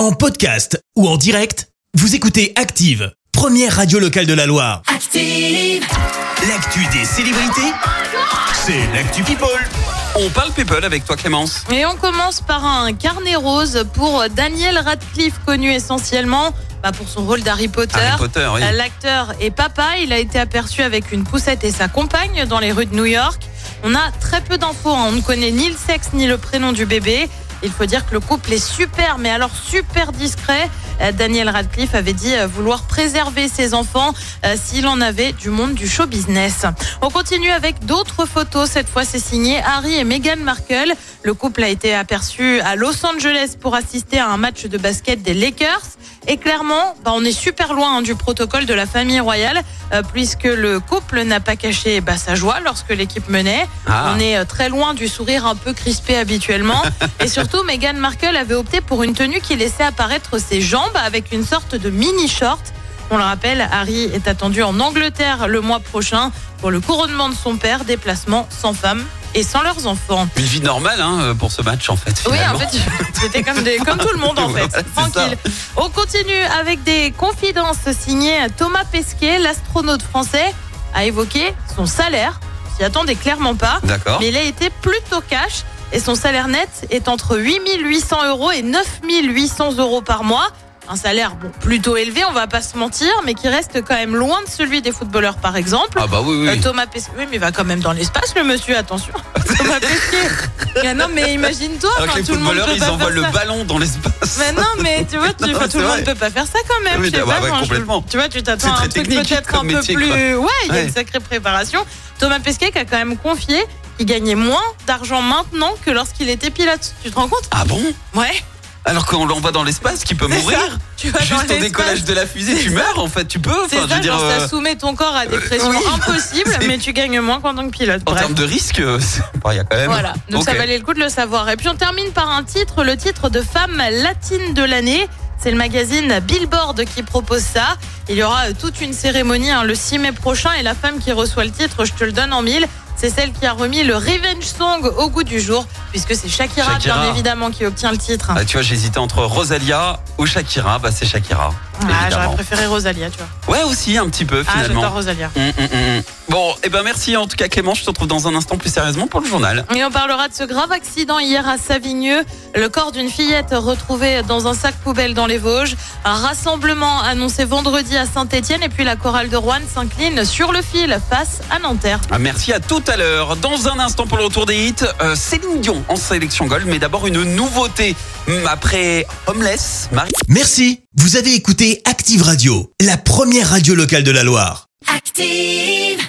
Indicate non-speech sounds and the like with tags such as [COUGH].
En podcast ou en direct, vous écoutez Active, première radio locale de la Loire. Active. L'actu des célébrités, c'est l'actu People. On parle people avec toi Clémence. Et on commence par un carnet rose pour Daniel Radcliffe, connu essentiellement bah, pour son rôle d'Harry Potter. Harry Potter, oui. L'acteur et papa, il a été aperçu avec une poussette et sa compagne dans les rues de New York. On a très peu d'infos, hein. on ne connaît ni le sexe ni le prénom du bébé. Il faut dire que le couple est super, mais alors super discret. Euh, Daniel Radcliffe avait dit euh, vouloir préserver ses enfants euh, s'il en avait du monde du show business. On continue avec d'autres photos. Cette fois, c'est signé Harry et Meghan Markle. Le couple a été aperçu à Los Angeles pour assister à un match de basket des Lakers. Et clairement, bah, on est super loin hein, du protocole de la famille royale, euh, puisque le couple n'a pas caché bah, sa joie lorsque l'équipe menait. Ah. On est euh, très loin du sourire un peu crispé habituellement. [LAUGHS] Et surtout, Meghan Markle avait opté pour une tenue qui laissait apparaître ses jambes avec une sorte de mini short. On le rappelle, Harry est attendu en Angleterre le mois prochain pour le couronnement de son père, déplacement sans femme et sans leurs enfants. Une vie normale hein, pour ce match en fait. Oui, en fait, [LAUGHS] c'était comme, des- comme tout le monde en fait. Tranquille. On continue avec des confidences signées Thomas Pesquet, l'astronaute français, a évoqué son salaire. On S'y attendait clairement pas. D'accord. Mais il a été plutôt cash et son salaire net est entre 8800 euros et 9800 euros par mois. Un salaire bon, plutôt élevé, on va pas se mentir, mais qui reste quand même loin de celui des footballeurs par exemple. Ah bah oui, Euh, oui. Thomas Pesquet, oui, mais il va quand même dans l'espace, le monsieur, attention. [LAUGHS] Thomas Pesquet. Ah non, mais imagine-toi, Alors que enfin, les tout le monde footballeurs peut ils envoient le ça. ballon dans l'espace. Mais non, mais tu vois, tu, [LAUGHS] Non, tout le monde vrai. peut pas faire ça quand même. Oui, je sais bah pas, ouais, je- tu vois, tu t'attends à un truc peut-être un peu plus. quoi. Ouais, il y a une sacrée préparation. Thomas Pesquet qui a quand même confié qu'il gagnait moins d'argent maintenant que lorsqu'il était pilote. Tu te rends compte? Ah bon? Ouais. Alors qu'on l'envoie dans l'espace, qui peut mourir ça. Tu vas dans Juste au décollage de la fusée, tu meurs en fait, tu peux. C'est Enfin, je ça, veux dire, genre, ça euh, soumet ton corps à des pressions oui. impossibles, [LAUGHS] mais tu gagnes moins qu'en tant que pilote. en termes de risque, euh, bon, il y a quand même. Voilà, donc ça valait le coup de le savoir. Et puis on termine par un titre, le titre de femme latine de l'année. C'est le magazine Billboard qui propose ça. Il y aura euh, toute une cérémonie hein, le 6 mai prochain et la femme qui reçoit le titre, je te le donne en mille, c'est celle qui a remis le Revenge Song au goût du jour, puisque c'est Shakira, Shakira. bien évidemment qui obtient le titre. Ah, tu vois, j'hésitais entre Rosalia ou Shakira. Bah, c'est Shakira. Ah, j'aurais préféré Rosalia, tu vois. Ouais, aussi, un petit peu Ah, finalement. j'adore Rosalia. Hum, hum, hum. Bon, et ben merci en tout cas Clément. Je te retrouve dans un instant plus sérieusement pour le journal. Et on parlera de ce grave accident hier à Savigneux. Le corps d'une fillette retrouvé dans un sac poubelle dans les Vosges. Un rassemblement annoncé vendredi à Saint-Etienne. Et puis la chorale de Rouen s'incline sur le fil face à Nanterre. Ah, Merci à tout à l'heure. Dans un instant pour le retour des hits, euh, Céline Dion en sélection Gold. Mais d'abord une nouveauté. Hum, Après Homeless, Marie. Merci, vous avez écouté Active Radio, la première radio locale de la Loire. Active.